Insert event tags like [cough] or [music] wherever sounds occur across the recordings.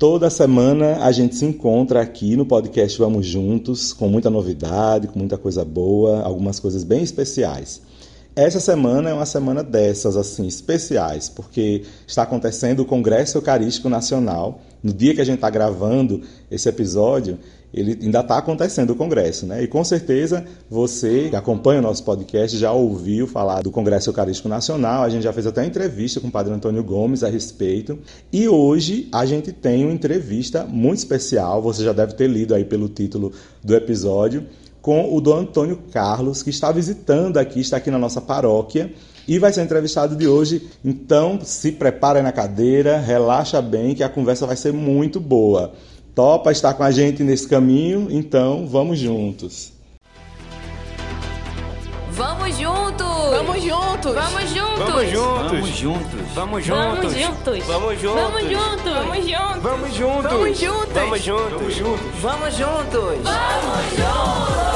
Toda semana a gente se encontra aqui no podcast Vamos Juntos, com muita novidade, com muita coisa boa, algumas coisas bem especiais. Essa semana é uma semana dessas, assim, especiais, porque está acontecendo o Congresso Eucarístico Nacional. No dia que a gente está gravando esse episódio, ele ainda está acontecendo o congresso, né? E com certeza você que acompanha o nosso podcast já ouviu falar do Congresso Eucarístico Nacional. A gente já fez até uma entrevista com o Padre Antônio Gomes a respeito. E hoje a gente tem uma entrevista muito especial. Você já deve ter lido aí pelo título do episódio com o Dom Antônio Carlos, que está visitando aqui, está aqui na nossa paróquia e vai ser entrevistado de hoje. Então, se prepare na cadeira, relaxa bem que a conversa vai ser muito boa. Topa estar com a gente nesse caminho? Então vamos juntos. Vamos juntos! Vamos juntos! Vamos juntos! Vamos juntos! Vamos juntos! Vamos Vamos juntos! juntos! Vamos juntos! Vamos juntos! Vamos juntos! Vamos juntos! Vamos juntos! Vamos juntos! Vamos juntos! Vamos juntos! Vamos juntos!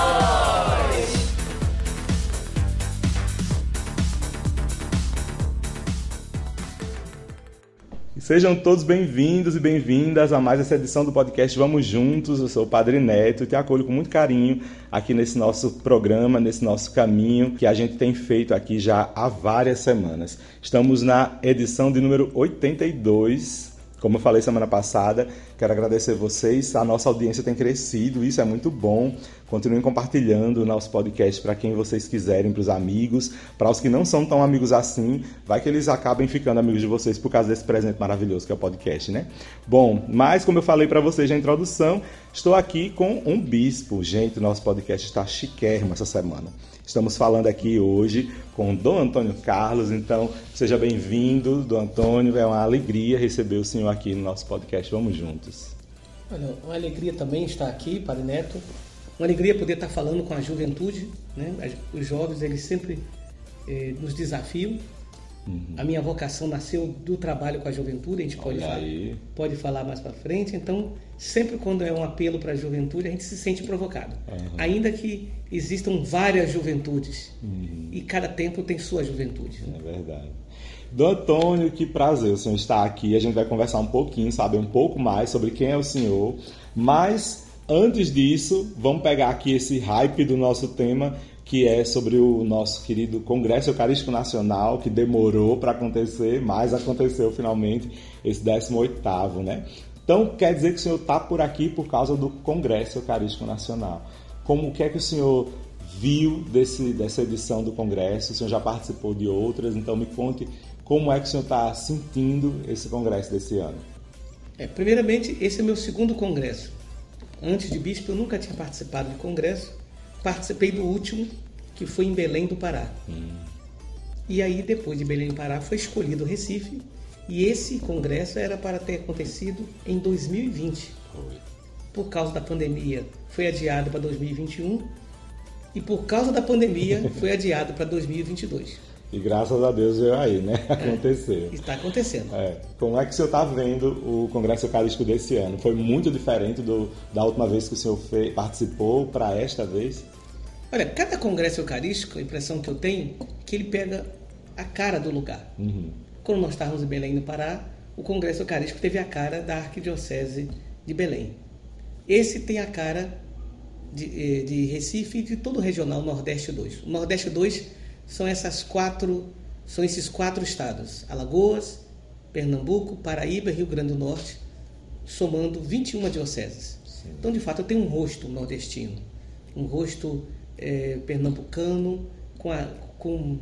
Sejam todos bem-vindos e bem-vindas a mais essa edição do podcast Vamos Juntos. Eu sou o Padre Neto e te acolho com muito carinho aqui nesse nosso programa, nesse nosso caminho que a gente tem feito aqui já há várias semanas. Estamos na edição de número 82 como eu falei semana passada, quero agradecer vocês. A nossa audiência tem crescido, isso é muito bom. Continuem compartilhando o nosso podcast para quem vocês quiserem, para os amigos, para os que não são tão amigos assim, vai que eles acabem ficando amigos de vocês por causa desse presente maravilhoso que é o podcast, né? Bom, mas como eu falei para vocês na introdução, estou aqui com um bispo. Gente, nosso podcast está chiquérrimo essa semana. Estamos falando aqui hoje com Dom Antônio Carlos, então seja bem-vindo, Dom Antônio. É uma alegria receber o senhor aqui no nosso podcast. Vamos juntos. Olha, uma alegria também estar aqui, Padre Neto. Uma alegria poder estar falando com a juventude. Né? Os jovens, eles sempre eh, nos desafiam. Uhum. A minha vocação nasceu do trabalho com a juventude, a gente pode, falar, pode falar mais para frente. Então, sempre quando é um apelo para a juventude, a gente se sente provocado. Uhum. Ainda que existam várias juventudes uhum. e cada tempo tem sua juventude. É verdade. Dom Antônio, que prazer o senhor estar aqui. A gente vai conversar um pouquinho, saber um pouco mais sobre quem é o senhor. Mas antes disso, vamos pegar aqui esse hype do nosso tema que é sobre o nosso querido Congresso Eucarístico Nacional, que demorou para acontecer, mas aconteceu finalmente esse 18º, né? Então, quer dizer que o senhor está por aqui por causa do Congresso Eucarístico Nacional. Como que é que o senhor viu desse, dessa edição do Congresso? O senhor já participou de outras, então me conte como é que o senhor está sentindo esse Congresso desse ano. É, primeiramente, esse é meu segundo Congresso. Antes de bispo, eu nunca tinha participado de Congresso participei do último, que foi em Belém do Pará. Hum. E aí, depois de Belém do Pará, foi escolhido o Recife. E esse congresso era para ter acontecido em 2020. Por causa da pandemia, foi adiado para 2021. E por causa da pandemia, [laughs] foi adiado para 2022. E graças a Deus veio aí, né? Aconteceu. É, está acontecendo. É. Como é que o senhor está vendo o Congresso Eucarístico desse ano? Foi muito diferente do, da última vez que o senhor fez, participou para esta vez? Olha, cada Congresso Eucarístico, a impressão que eu tenho é que ele pega a cara do lugar. Uhum. Quando nós estávamos em Belém, no Pará, o Congresso Eucarístico teve a cara da Arquidiocese de Belém. Esse tem a cara de, eh, de Recife e de todo o regional Nordeste 2. O Nordeste 2 são essas quatro, são esses quatro estados: Alagoas, Pernambuco, Paraíba Rio Grande do Norte, somando 21 dioceses. Sim. Então, de fato, eu tenho um rosto nordestino, um rosto é, pernambucano com, a, com,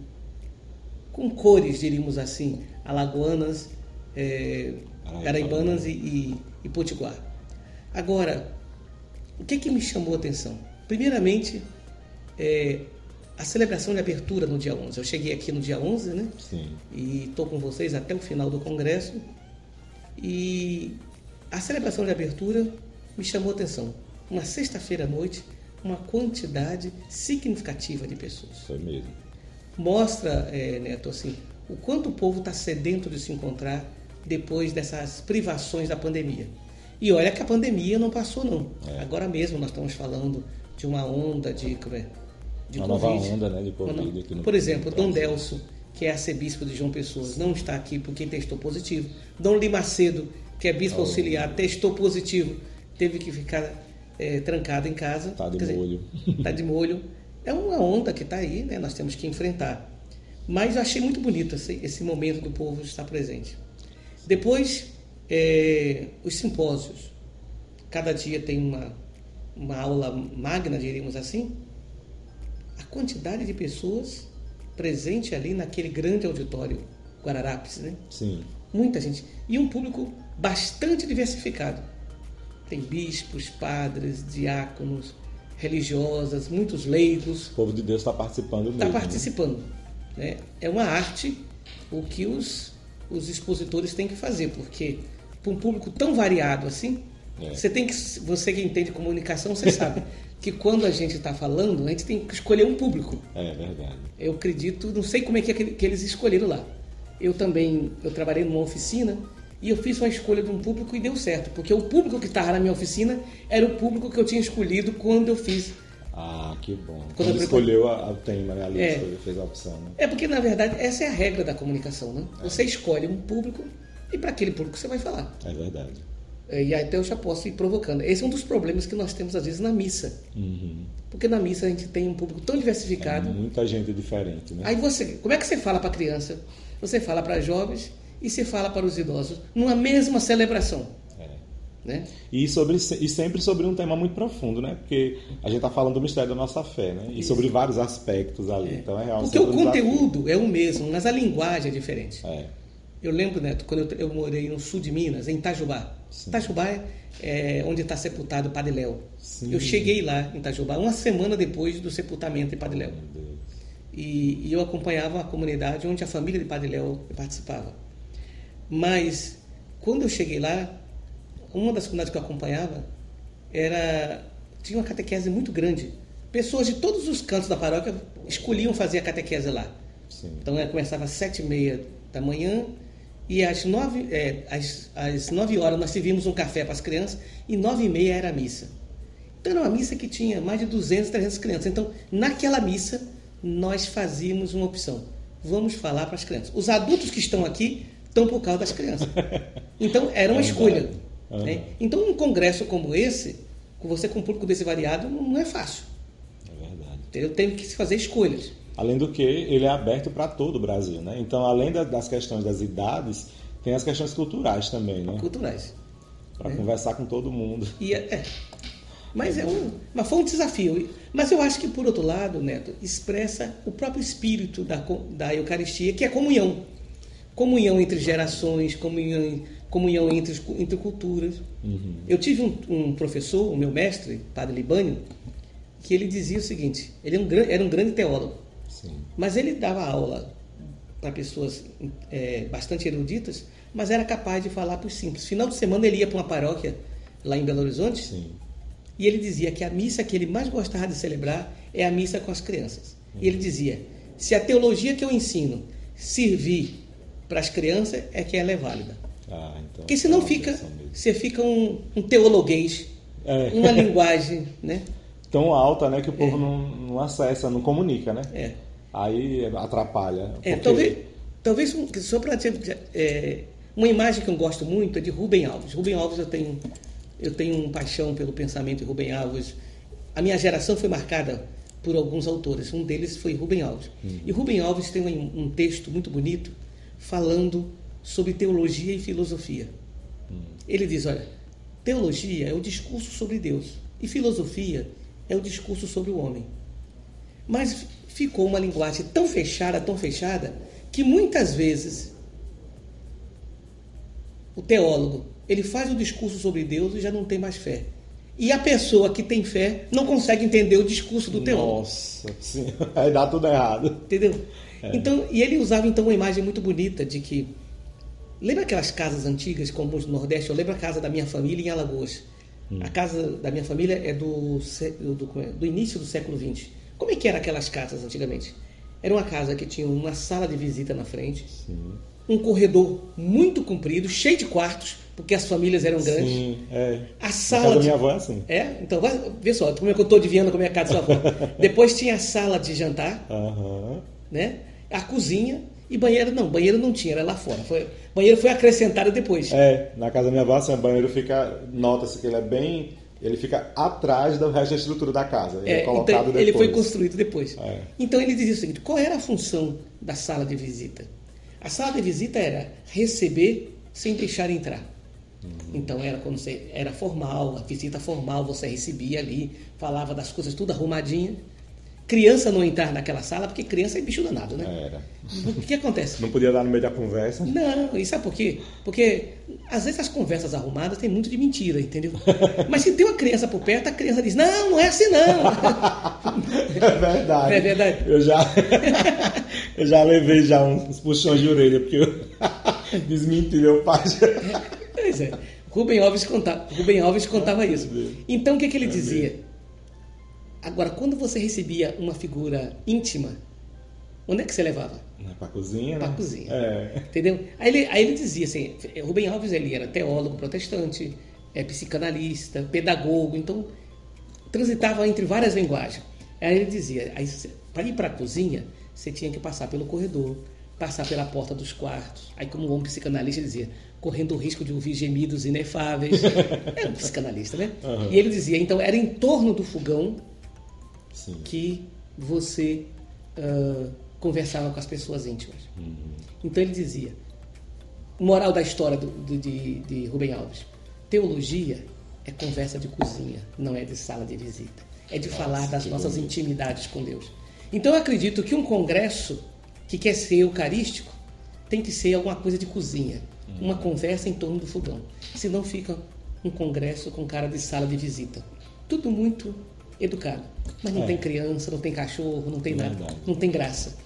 com cores, diríamos assim, alagoanas, é, paraibanas e, e, e potiguar. Agora, o que, que me chamou a atenção? Primeiramente, é, a celebração de abertura no dia 11. Eu cheguei aqui no dia 11, né? Sim. E estou com vocês até o final do congresso. E a celebração de abertura me chamou a atenção. Uma sexta-feira à noite, uma quantidade significativa de pessoas. Foi mesmo. Mostra, é, Neto, assim, o quanto o povo está sedento de se encontrar depois dessas privações da pandemia. E olha que a pandemia não passou, não. É. Agora mesmo nós estamos falando de uma onda de é, de uma Covid. nova onda né, de Covid. Aqui no Por exemplo, Dom Delso, que é arcebispo de João Pessoa, não está aqui porque testou positivo. Dom Limacedo, que é bispo auxiliar, testou positivo, teve que ficar é, trancado em casa. Tá de Quer molho. Tá de molho. É uma onda que está aí, né? Nós temos que enfrentar. Mas eu achei muito bonito esse, esse momento do povo estar presente. Depois, é, os simpósios. Cada dia tem uma, uma aula magna, diríamos assim. A quantidade de pessoas presente ali naquele grande auditório Guararapes, né? Sim. Muita gente. E um público bastante diversificado. Tem bispos, padres, diáconos, religiosas, muitos leigos. O povo de Deus está participando. Está né? participando. né? É uma arte o que os, os expositores têm que fazer, porque para um público tão variado assim, É. você tem que. Você que entende comunicação, você sabe [laughs] que quando a gente está falando, a gente tem que escolher um público. É verdade. Eu acredito, não sei como é que, é que que eles escolheram lá. Eu também, eu trabalhei numa oficina e eu fiz uma escolha de um público e deu certo, porque o público que estava na minha oficina era o público que eu tinha escolhido quando eu fiz. Ah, que bom. Quando ele escolheu a- o tema, né? Ali É. escolheu, fez a opção, né? É porque na verdade essa é a regra da comunicação, né? Você escolhe um público e para aquele público você vai falar. É verdade. É, E aí até eu já posso ir provocando. Esse é um dos problemas que nós temos às vezes na missa, Uhum. porque na missa a gente tem um público tão diversificado. Muita gente diferente, né? Aí você, como é que você fala para a criança? Você fala para jovens e você fala para os idosos numa mesma celebração, É. né? E, sobre, e sempre sobre um tema muito profundo, né? Porque a gente está falando do mistério da nossa fé, né? E sobre vários aspectos ali. Então é realmente Porque o conteúdo é o mesmo, mas a linguagem é diferente. É. Eu lembro, Neto, quando eu, eu morei no sul de Minas, em Itajubá. Sim. Itajubá é, é onde está sepultado o Padre Léo. Eu cheguei lá em Itajubá uma semana depois do sepultamento de Padre Léo. E, e eu acompanhava a comunidade onde a família de Padre Léo participava. Mas quando eu cheguei lá, uma das comunidades que eu acompanhava era tinha uma catequese muito grande. Pessoas de todos os cantos da paróquia escolhiam fazer a catequese lá. Sim. Então ela começava às sete e meia da manhã e às nove, é, às, às nove horas nós servíamos um café para as crianças e nove e meia era a missa. Então era uma missa que tinha mais de 200, 300 crianças. Então naquela missa nós fazíamos uma opção. Vamos falar para as crianças. Os adultos que estão aqui estão por causa das crianças. [laughs] Então era uma escolha. né? Então um congresso como esse, com você com um público desse variado, não é fácil. É verdade. entendeu? Tem que se fazer escolhas. Além do que, ele é aberto para todo o Brasil, né? Então, além da- das questões das idades, tem as questões culturais também, né? culturais. Para conversar com todo mundo. E é, é. Mas é um, mas foi um desafio. Mas eu acho que por outro lado, Neto, expressa o próprio espírito da, da Eucaristia, que é comunhão. Comunhão entre gerações, comunhão, comunhão entre, entre culturas. Eu tive um, um professor, o meu mestre, Padre Libânio, que ele dizia o seguinte: ele era um, gran- era um grande teólogo. Sim. Mas ele dava aula para pessoas é, bastante eruditas, mas era capaz de falar para os simples. Final de semana ele ia para uma paróquia lá em Belo Horizonte Sim. e ele dizia que a missa que ele mais gostava de celebrar é a missa com as crianças. E ele dizia: se a teologia que eu ensino servir para as crianças, é que ela é válida. Ah, então. Porque senão é uma fica, você fica um, um teologuês, É. uma linguagem, né? [laughs] Tão alta, né? Que o povo não, não acessa, não comunica, né? É. Aí atrapalha. É, porque- talvez, talvez só para dizer, é, uma imagem que eu gosto muito é de Rubem Alves. Rubem Alves eu tenho eu tenho um paixão pelo pensamento de Rubem Alves. A minha geração foi marcada por alguns autores. Um deles foi Rubem Alves. E Rubem Alves tem um, um texto muito bonito falando sobre teologia e filosofia. Ele diz, olha, teologia é o discurso sobre Deus e filosofia é o discurso sobre o homem. Mas ficou uma linguagem tão fechada, tão fechada, que muitas vezes o teólogo ele faz o discurso sobre Deus e já não tem mais fé. E a pessoa que tem fé não consegue entender o discurso do teólogo. Nossa, sim. [laughs] Aí dá tudo errado. Entendeu? Então, e ele usava então uma imagem muito bonita de que lembra aquelas casas antigas como os do Nordeste? Eu lembro a casa da minha família em Alagoas. A casa da minha família é do, do, é? do início do século XX. Como é que eram aquelas casas antigamente? Era uma casa que tinha uma sala de visita na frente, um corredor muito comprido, cheio de quartos, porque as famílias eram grandes. Sim, é. A sala casa da de- minha avó é assim. É? Então, vai, vê só, como é que eu estou adivinhando como é a casa da sua avó. [laughs] Depois tinha a sala de jantar, né? a cozinha E banheiro não, banheiro não tinha, era lá fora. Foi, banheiro foi acrescentado depois. É, na casa da minha avó, assim, o banheiro fica. Nota-se que ele é bem. Ele fica atrás do resto da estrutura da casa. Ele é, É, colocado então, depois. ele foi construído depois. É. Então ele dizia o seguinte: qual era a função da sala de visita? A sala de visita era receber sem deixar entrar. Uhum. Então era quando você era formal, a visita formal, você recebia ali, falava das coisas tudo arrumadinha. Criança não entrar naquela sala, porque criança é bicho danado, né? Era. O que acontece? Não podia dar no meio da conversa. Não, e sabe por quê? Porque às vezes as conversas arrumadas tem muito de mentira, entendeu? [laughs] Mas se tem uma criança por perto, a criança diz: Não, não é assim não. É verdade. É verdade. Eu já, [laughs] eu já levei já uns puxões de orelha, porque eu [laughs] desmenti meu pai. Pois é. Rubem Alves contava, Rubem Alves contava isso. Então o que, que ele dizia? Agora, quando você recebia uma figura íntima, onde é que você levava? Pra cozinha, Pra né? cozinha. É. Entendeu? Aí ele, aí ele dizia assim, Rubem Alves ele era teólogo protestante, é psicanalista, pedagogo, então transitava entre várias linguagens. Aí ele dizia, para ir para a cozinha, você tinha que passar pelo corredor, passar pela porta dos quartos. Aí como um psicanalista ele dizia, correndo o risco de ouvir gemidos inefáveis. Era [laughs] um psicanalista, né? Aham. E ele dizia, então era em torno do fogão Sim. que você ah, conversava com as pessoas íntimas. Então ele dizia, moral da história do- do- de, de Rubem Alves, teologia é conversa de cozinha, não é de sala de visita. É de falar das nossas bonito. intimidades com Deus. Então eu acredito que um congresso que quer ser eucarístico tem que ser alguma coisa de cozinha, uma conversa em torno do fogão. Senão fica um congresso com cara de sala de visita. Tudo muito educado. Mas não É. tem criança, não tem cachorro, não tem nada. Verdade. Não tem graça.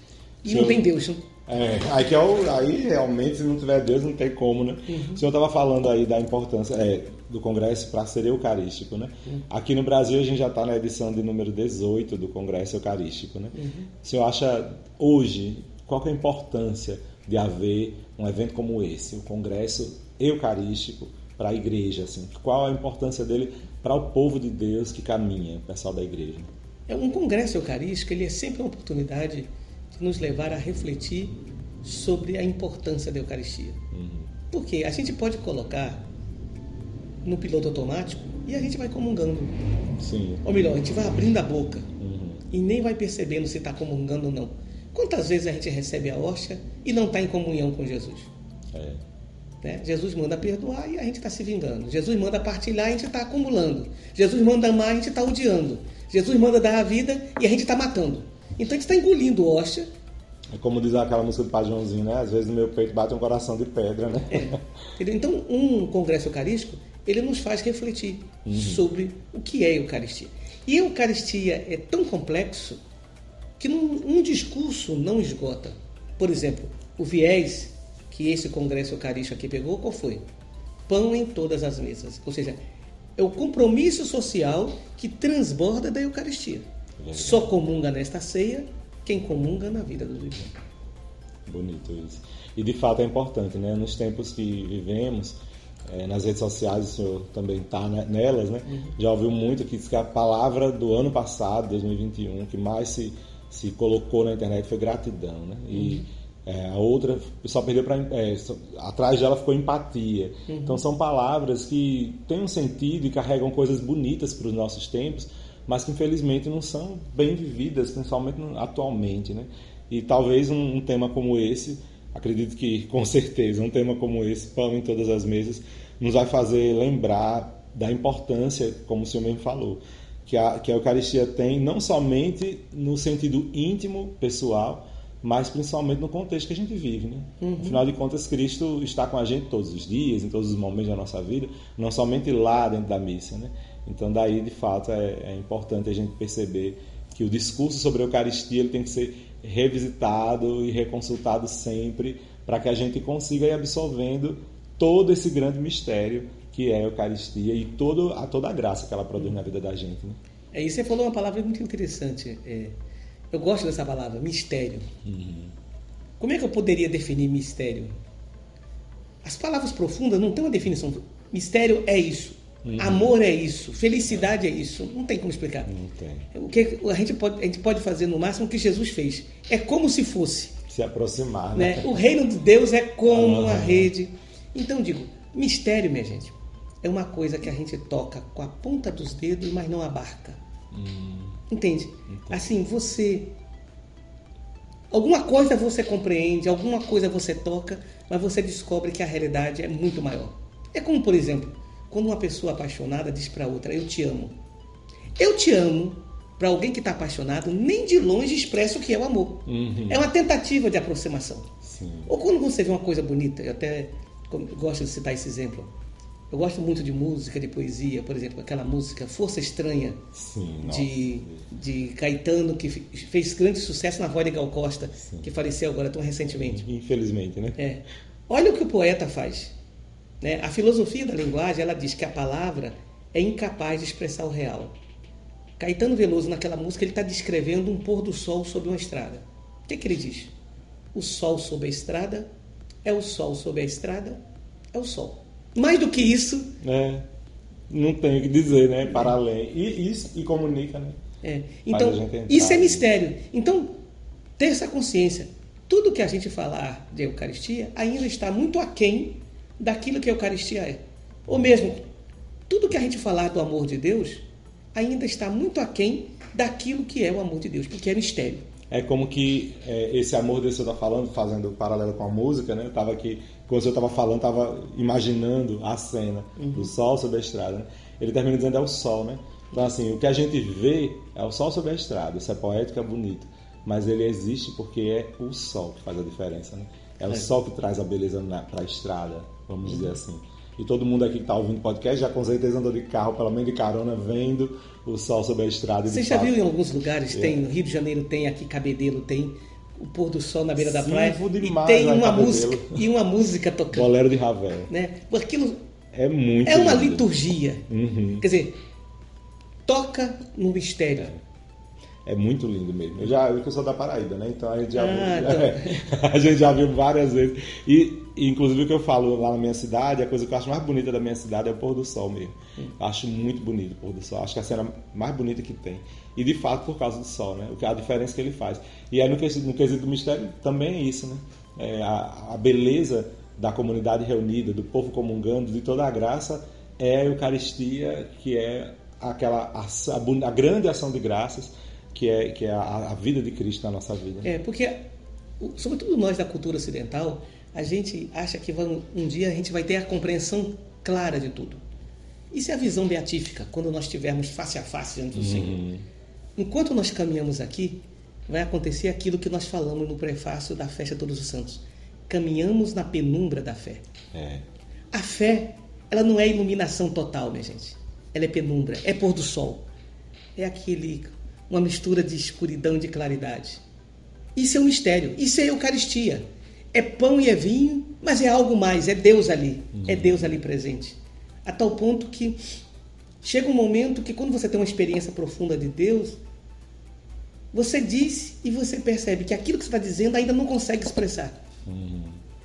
E não tem Deus. Não? É, aí, que é o- aí realmente, se não tiver Deus, não tem como, né? O senhor estava falando aí da importância é, do Congresso para ser eucarístico, né? Aqui no Brasil, a gente já está na edição de número 18 do Congresso Eucarístico, né? O senhor acha, hoje, qual que é a importância de haver um evento como esse, o Congresso Eucarístico para a igreja, assim? Qual a importância dele para o povo de Deus que caminha, o pessoal da igreja? É um congresso eucarístico, ele é sempre uma oportunidade de nos levar a refletir sobre a importância da Eucaristia. Porque a gente pode colocar no piloto automático e a gente vai comungando. Sim. Ou melhor, a gente vai abrindo a boca Uhum. e nem vai percebendo se está comungando ou não. Quantas vezes a gente recebe a hóstia e não está em comunhão com Jesus? É. né? Jesus manda perdoar e a gente está se vingando. Jesus manda partilhar e a gente está acumulando. Jesus manda amar e a gente está odiando. Jesus manda dar a vida e a gente está matando. Então a gente está engolindo hóstia. É como diz aquela música do Padre Joãozinho, né? Às vezes no meu peito bate um coração de pedra, né? entendeu? Então um congresso eucarístico, ele nos faz refletir sobre o que é Eucaristia. E a Eucaristia é tão complexo que num, um discurso não esgota. Por exemplo, o viés que esse congresso eucarístico aqui pegou, qual foi? Pão em todas as mesas. Ou seja, é o compromisso social que transborda da Eucaristia. Verdade. Só comunga nesta ceia quem comunga na vida dos irmãos. Bonito isso. E de fato é importante, né? Nos tempos que vivemos, eh, nas redes sociais, o senhor também está nelas, né? Já ouviu muito que diz que a palavra do ano passado, 2021, que mais se, se colocou na internet foi gratidão, né? E eh, a outra, pessoal perdeu para. atrás dela ficou empatia. Então são palavras que têm um sentido e carregam coisas bonitas para os nossos tempos, mas que infelizmente não são bem vividas, principalmente atualmente, né? E talvez um, um tema como esse, acredito que [laughs] com certeza um tema como esse, pão em todas as mesas, nos vai fazer lembrar da importância, como o senhor mesmo falou, que a, que a Eucaristia tem não somente no sentido íntimo, pessoal, mas principalmente no contexto que a gente vive, né? Afinal de contas, Cristo está com a gente todos os dias, em todos os momentos da nossa vida, não somente lá dentro da missa, né? Então, daí, de fato, é, é importante a gente perceber que o discurso sobre a Eucaristia ele tem que ser revisitado e reconsultado sempre para que a gente consiga ir absorvendo todo esse grande mistério que é a Eucaristia e todo, a toda a graça que ela produz na vida da gente. Né? É, e você falou uma palavra muito interessante. é, eu gosto dessa palavra, mistério. Como é que eu poderia definir mistério? As palavras profundas não têm uma definição. Mistério é isso. Amor é isso. Felicidade é isso. Não tem como explicar. Não tem. O que a gente pode, a gente pode fazer no máximo o que Jesus fez. É como se fosse. Se aproximar, né? né? O reino de Deus é como uma Aham. rede. Então digo, mistério, minha gente, é uma coisa que a gente toca com a ponta dos dedos, mas não abarca. Entende? Assim, você. Alguma coisa você compreende, alguma coisa você toca, mas você descobre que a realidade é muito maior. É como, por exemplo, quando uma pessoa apaixonada diz para outra: Eu te amo. Eu te amo, para alguém que está apaixonado, nem de longe expressa o que é o amor. Uhum. É uma tentativa de aproximação. Sim. Ou quando você vê uma coisa bonita, eu até gosto de citar esse exemplo. Eu gosto muito de música, de poesia, por exemplo, aquela música Força Estranha, Sim, de, de Caetano, que fe- fez grande sucesso na voz de Gal Costa, que faleceu agora tão recentemente. Infelizmente, né? É. Olha o que o poeta faz. né? A filosofia da linguagem ela diz que a palavra é incapaz de expressar o real. Caetano Veloso, naquela música, ele está descrevendo um pôr do sol sobre uma estrada. O que, que ele diz? O sol sobre a estrada é o sol sobre a estrada, é o sol. Mais do que isso, É, não tem o que dizer, né? Para além. E, isso e comunica, né? É. Então, isso é mistério. Então, ter essa consciência. Tudo que a gente falar de Eucaristia ainda está muito aquém daquilo que a Eucaristia é. Ou mesmo, tudo que a gente falar do amor de Deus ainda está muito aquém daquilo que é o amor de Deus, porque é mistério. É como que é, esse amor desse que eu tô falando, fazendo paralelo com a música, né? Eu tava aqui, quando eu tava falando, tava imaginando a cena do sol sobre a estrada, né? Ele termina dizendo é o sol, né? Então, assim, o que a gente vê é o sol sobre a estrada. Isso é poético, é bonito. Mas ele existe porque é o sol que faz a diferença, né? É o sol que traz a beleza para a estrada, vamos dizer assim. E todo mundo aqui que está ouvindo o podcast já com certeza andou de carro, pelo menos de carona, vendo o sol sobre a estrada. Você já fato- viu em alguns lugares, É. tem, no Rio de Janeiro tem, aqui Cabedelo tem, o pôr do sol na beira da praia. vou E demais tem uma música, e uma música tocando. Bolero de Ravel. Né? Aquilo É muito É uma lindo. liturgia. Uhum. Quer dizer, toca no mistério. É muito lindo mesmo. Eu já eu sou da Paraíba, né? Então a gente já Ah, viu, então. [laughs] a gente já viu várias vezes. E inclusive o que eu falo lá na minha cidade, a coisa que eu acho mais bonita da minha cidade é o pôr do sol mesmo. Eu acho muito bonito o pôr do sol. Acho que é a cena mais bonita que tem. E de fato por causa do sol, né? O que a diferença que ele faz. E aí no quesito, no quesito do mistério também é isso, né? É a, a beleza da comunidade reunida, do povo comungando, de toda a graça é a Eucaristia, que é aquela a, a grande ação de graças que é, que é a, a vida de Cristo na nossa vida. É, porque, sobretudo nós da cultura ocidental, a gente acha que vão- um dia a gente vai ter a compreensão clara de tudo. Isso é a visão beatífica, quando nós estivermos face a face diante do Senhor. Enquanto nós caminhamos aqui, vai acontecer aquilo que nós falamos no prefácio da festa de Todos os Santos. Caminhamos na penumbra da fé. É. A fé, ela não é iluminação total, minha gente. Ela é penumbra, é pôr do sol. É aquele uma mistura de escuridão e de claridade. Isso é um mistério, isso é Eucaristia. É pão e é vinho, mas é algo mais, é Deus ali, é Deus ali presente. A tal ponto que chega um momento que quando você tem uma experiência profunda de Deus, você diz e você percebe que aquilo que você está dizendo ainda não consegue expressar.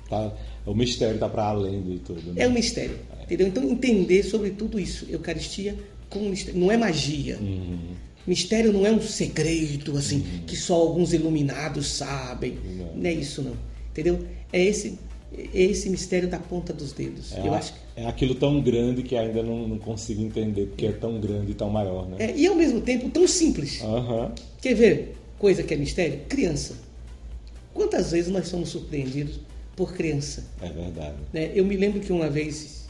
Tá, o mistério está para além de tudo. Né? É um mistério. Entendeu? Então, entender sobre tudo isso. Eucaristia como mistério. Não é magia. Mistério não é um segredo, assim, que só alguns iluminados sabem. Não. Não é isso, não. Entendeu? É esse, é esse mistério da ponta dos dedos. É, Eu a- acho que- é aquilo tão grande que ainda não, não consigo entender porque é tão grande e tão maior, né? é, e ao mesmo tempo tão simples. Aham. Quer ver coisa que é mistério? Criança. Quantas vezes nós somos surpreendidos por criança? É verdade. né? Eu me lembro que uma vez,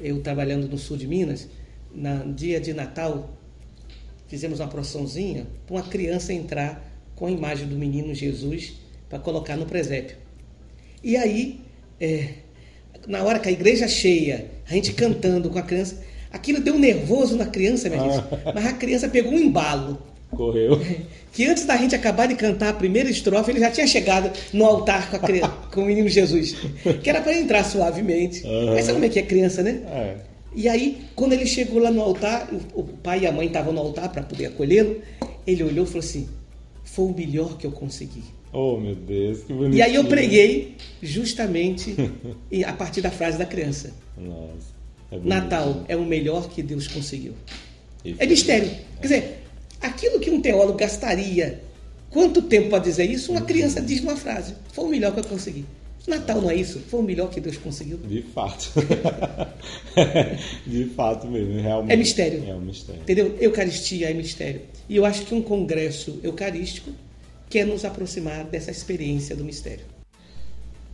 eu trabalhando no sul de Minas, no dia de Natal, fizemos uma procissãozinha para uma criança entrar com a imagem do menino Jesus para colocar no presépio. E aí, é, na hora que a igreja cheia, a gente cantando com a criança, aquilo deu um nervoso na criança, minha gente. Mas a criança pegou um embalo. Correu. [laughs] Que antes da gente acabar de cantar a primeira estrofe, ele já tinha chegado no altar com, a criança, [laughs] com o menino Jesus. Que era para entrar suavemente. Aham. Mas sabe como é que é criança, né? É. E aí, quando ele chegou lá no altar, o pai e a mãe estavam no altar para poder acolhê-lo, ele olhou e falou assim: Foi o melhor que eu consegui. Oh, meu Deus, que bonito. E aí eu preguei justamente a partir da frase da criança: Nossa. É. Natal é o melhor que Deus conseguiu. E É mistério. Quer dizer, aquilo que um teólogo gastaria Quanto tempo para dizer isso? Uma criança diz uma frase. Foi o melhor que eu consegui. Natal não é isso? Foi o melhor que Deus conseguiu. De fato. [laughs] de fato mesmo, realmente. É mistério. É um mistério. Entendeu? Eucaristia é mistério. E eu acho que um congresso eucarístico quer nos aproximar dessa experiência do mistério.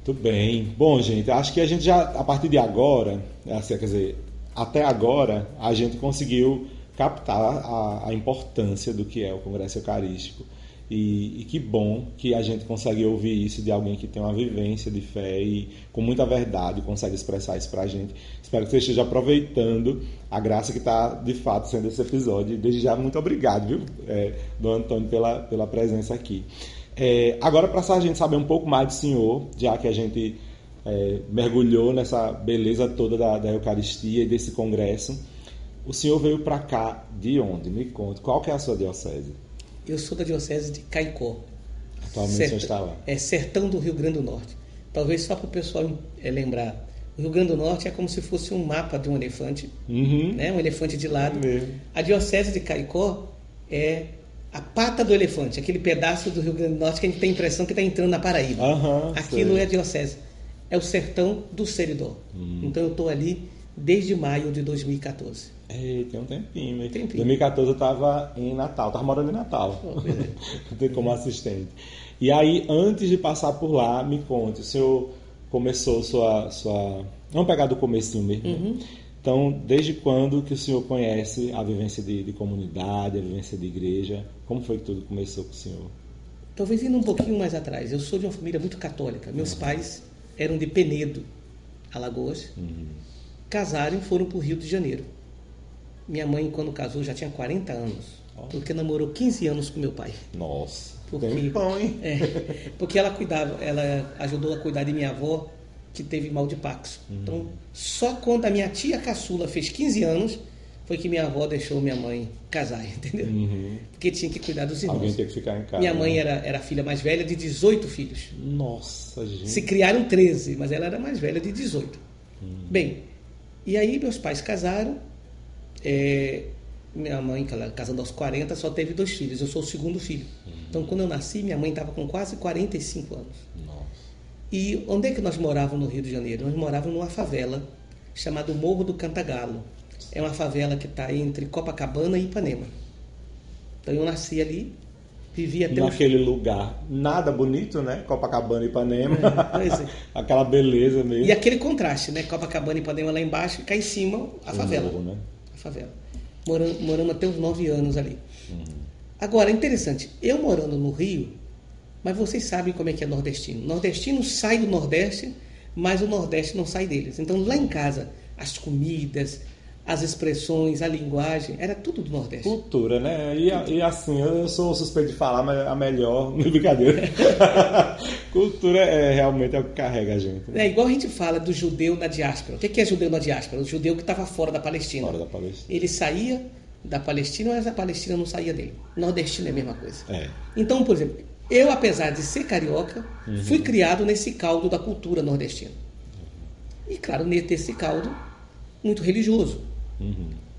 Muito bem. Bom, gente, acho que a gente já, a partir de agora, assim, quer dizer, até agora, a gente conseguiu captar a, a importância do que é o Congresso Eucarístico. E, e, que bom que a gente consegue ouvir isso de alguém que tem uma vivência de fé e com muita verdade consegue expressar isso para a gente. Espero que você esteja aproveitando a graça que está de fato sendo esse episódio. Desde já, muito obrigado, viu, é, Dom Antônio, pela, pela presença aqui. É, agora, para a gente saber um pouco mais do Senhor, já que a gente é, mergulhou nessa beleza toda da, da Eucaristia e desse congresso, o Senhor veio para cá de onde? Me conte, qual que é a sua diocese? Eu sou da diocese de Caicó. Atualmente Sertão, você está lá? É Sertão do Rio Grande do Norte. Talvez só para o pessoal é, lembrar. O Rio Grande do Norte é como se fosse um mapa de um elefante, uhum. né? um elefante de lado. É a diocese de Caicó é a pata do elefante, aquele pedaço do Rio Grande do Norte que a gente tem a impressão que está entrando na Paraíba. Uhum, Aquilo sei. é a diocese. É o sertão do Seridó. Uhum. Então eu estou ali desde maio de 2014. Ei, tem um tempinho, mesmo. Tempinho. 2014 eu estava em Natal, estava morando em Natal. Oh, é. [laughs] como assistente. E aí, antes de passar por lá, me conte, o senhor começou sua. sua... Vamos pegar do comecinho mesmo. né? Uhum. Então, desde quando que o senhor conhece a vivência de, de comunidade, a vivência de igreja? Como foi que tudo começou com o senhor? Talvez indo um pouquinho mais atrás. Eu sou de uma família muito católica. Meus pais eram de Penedo, Alagoas. Casaram e foram para o Rio de Janeiro. Minha mãe, quando casou, já tinha 40 anos. Porque namorou 15 anos com meu pai. Nossa, Porque- tem pão, hein? É, porque ela cuidava, ela ajudou a cuidar de minha avó, que teve mal de Paxo. Então, só quando a minha tia caçula fez 15 anos, foi que minha avó deixou minha mãe casar, [laughs] entendeu? Uhum. Porque tinha que cuidar dos irmãos. Alguém tem que ficar em casa. Minha mãe né? era, era a filha mais velha de 18 filhos. Nossa, gente. Se criaram 13, mas ela era mais velha de 18. Bem, e aí meus pais casaram. é, minha mãe, ela casando aos 40, só teve dois filhos. Eu sou o segundo filho. Então, quando eu nasci, minha mãe estava com quase 45 anos. Nossa. E onde é que nós morávamos no Rio de Janeiro? Nós morávamos numa favela chamada Morro do Cantagalo. É uma favela que está entre Copacabana e Ipanema. Então eu nasci ali, até os Naquele lugar, nada bonito, né? Copacabana e Ipanema. pois é. [laughs] Aquela beleza mesmo. E aquele contraste, né? Copacabana e Ipanema lá embaixo e cá em cima a favela. morro, né? A favela. Moramos, moramos até os nove anos ali. Agora, interessante, eu morando no Rio, mas vocês sabem como é que é nordestino. Nordestino sai do Nordeste, mas o Nordeste não sai deles. Então, lá em casa, as comidas, as expressões, a linguagem, era tudo do Nordeste. Cultura, né? E, e assim, eu sou suspeito de falar, mas a melhor, não [laughs] é brincadeira. [laughs] Cultura é realmente é o que carrega a gente. né? É igual a gente fala do judeu na diáspora. O que que é judeu na diáspora? O judeu que estava fora da Palestina. Fora da Palestina. Ele saía da Palestina, mas a Palestina não saía dele. Nordestino é a mesma coisa. É. Então, por exemplo, eu, apesar de ser carioca, fui criado nesse caldo da cultura nordestina. E, claro, nesse caldo, muito religioso.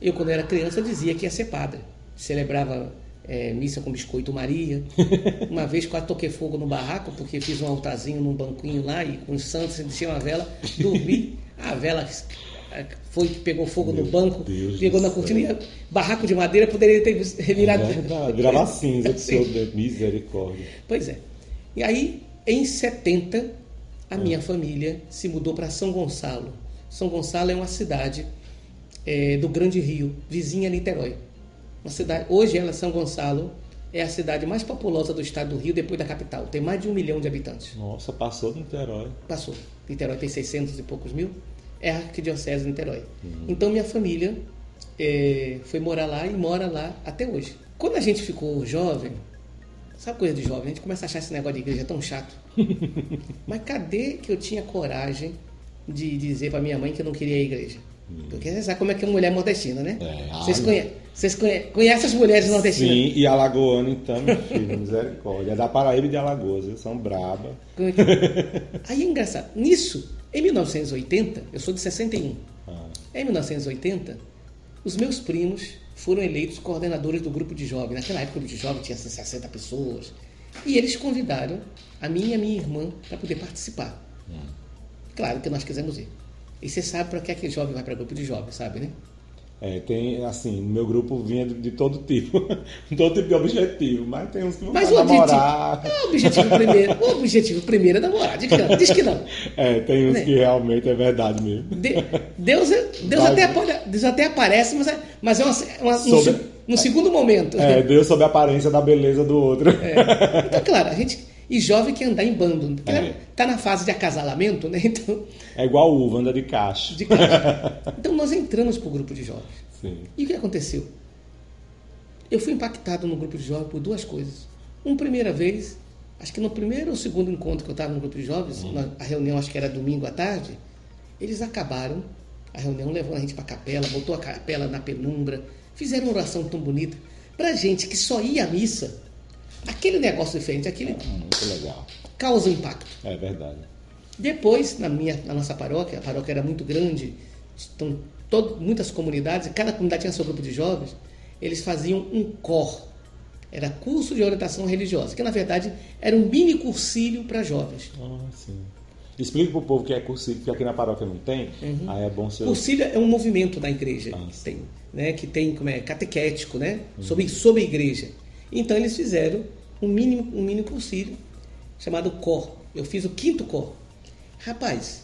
Eu, quando era criança, dizia que ia ser padre. Celebrava eh, missa com biscoito Maria. [laughs] Uma vez quase toquei fogo no barraco, porque fiz um altarzinho num banquinho lá e com os santos, deixei uma vela, dormi. [laughs] A vela foi, pegou fogo no banco, Deus pegou na céu. cortina. Barraco de madeira poderia ter revirado. É verdade, virava cinza do seu. Misericórdia. [laughs] Pois é. E aí, em 70, a minha família se mudou para São Gonçalo. São Gonçalo é uma cidade eh, do Grande Rio, vizinha a Niterói. Uma cidade, hoje ela, São Gonçalo, é a cidade mais populosa do estado do Rio, depois da capital. Tem mais de um milhão de habitantes. Nossa, passou do Niterói. Passou. Niterói tem 600 e poucos mil. É a arquidiocese de Niterói. Então minha família eh, foi morar lá e mora lá até hoje. Quando a gente ficou jovem, sabe coisa de jovem? A gente começa a achar esse negócio de igreja tão chato. [laughs] Mas cadê que eu tinha coragem de dizer para minha mãe que eu não queria ir à igreja? Porque você sabe como é que é mulher nordestina, né? É, vocês ai, conhe- vocês conhe- conhecem as mulheres nordestinas? Sim, e Alagoano então, meu filho, misericórdia. É da Paraíba e de Alagoas, eles são braba. É que- Aí é engraçado. Nisso, em 1980, eu sou de 61. Ah, Em 1980, os meus primos foram eleitos coordenadores do grupo de jovens. Naquela época, o grupo de jovens tinha assim, 60 pessoas. E eles convidaram a mim e a minha irmã para poder participar. Claro que nós quisemos ir. E você sabe para que aquele jovem vai para grupo de jovens, sabe, né? É, tem, assim, meu grupo vinha de, de todo tipo, [laughs] todo tipo de objetivo, mas tem uns que vão Mas pra o objetivo, namorar. é, o objetivo primeiro, o objetivo primeiro é namorar. Diz que não. Diz que não. É, tem uns Né? que realmente é verdade mesmo. De- Deus, é- Deus, Vai- até, pode- Deus até aparece, mas é, mas é uma, uma, um, Sobre- se- um segundo momento. É, Deus sob a aparência da beleza do outro. Então, claro, a gente. E jovem quer andar em bando. Porque É. tá na fase de acasalamento, né? [laughs] Então, É igual uva, anda de caixa. de casa. [laughs] Então nós entramos pro grupo de jovens. Sim. E o que aconteceu? Eu fui impactado no grupo de jovens por duas coisas. Uma primeira vez, acho que no primeiro ou segundo encontro que eu estava no grupo de jovens, na- a reunião acho que era domingo à tarde, eles acabaram a reunião levando a gente para a capela, botou a capela na penumbra, fizeram uma oração tão bonita. Pra gente que só ia à missa, aquele negócio diferente, aquele Muito legal. causa impacto. É verdade. Depois, na, minha, na nossa paróquia, a paróquia era muito grande, então, todo, muitas comunidades, cada comunidade tinha seu grupo de jovens, eles faziam um cor. Era curso de orientação religiosa, que na verdade era um mini cursílio para jovens. Ah, sim. Explica pro povo que é cursivo, porque aqui na paróquia não tem. Aí é bom ser. Cursílio é um movimento da igreja Ah, que sim. tem, né, que tem como é catequético, né, sobre sobre a igreja. Então eles fizeram um mini um mini cursílio chamado cor. Eu fiz o quinto cor. Rapaz,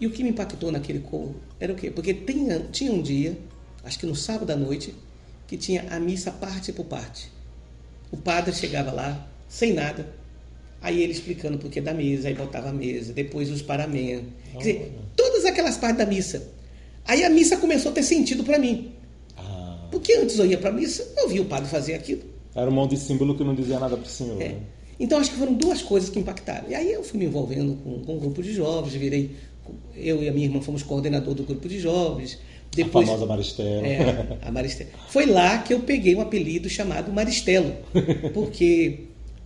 e o que me impactou naquele cor era o quê? Porque tinha, tinha um dia, acho que no sábado à noite, que tinha a missa parte por parte. O padre chegava lá, sem nada, aí ele explicando o porquê da mesa, aí botava a mesa, depois os paramentos. Quer dizer, todas aquelas partes da missa. Aí a missa começou a ter sentido para mim. Ah, Porque antes eu ia para a missa, eu via o padre fazer aquilo. Era um monte de símbolo que não dizia nada pro senhor. É. né? Então acho que foram duas coisas que impactaram. E aí eu fui me envolvendo com, com um grupo de jovens, virei. Eu e a minha irmã fomos coordenador do grupo de jovens. Depois, a famosa Maristela. É, a Maristela. Foi lá que eu peguei um apelido chamado Maristelo, [laughs] porque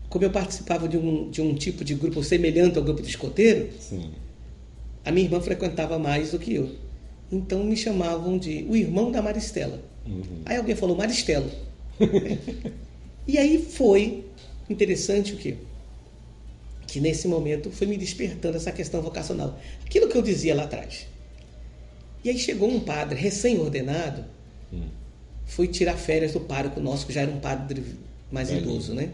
como eu participava de um, de um tipo de grupo semelhante ao grupo de escoteiro, Sim. a minha irmã frequentava mais do que eu. Então me chamavam de o irmão da Maristela. Aí alguém falou Maristelo. [laughs] e aí foi interessante o quê? Que nesse momento foi me despertando essa questão vocacional. Aquilo que eu dizia lá atrás. E aí chegou um padre recém-ordenado, foi tirar férias do pároco nosso, que já era um padre mais Velho. idoso, né?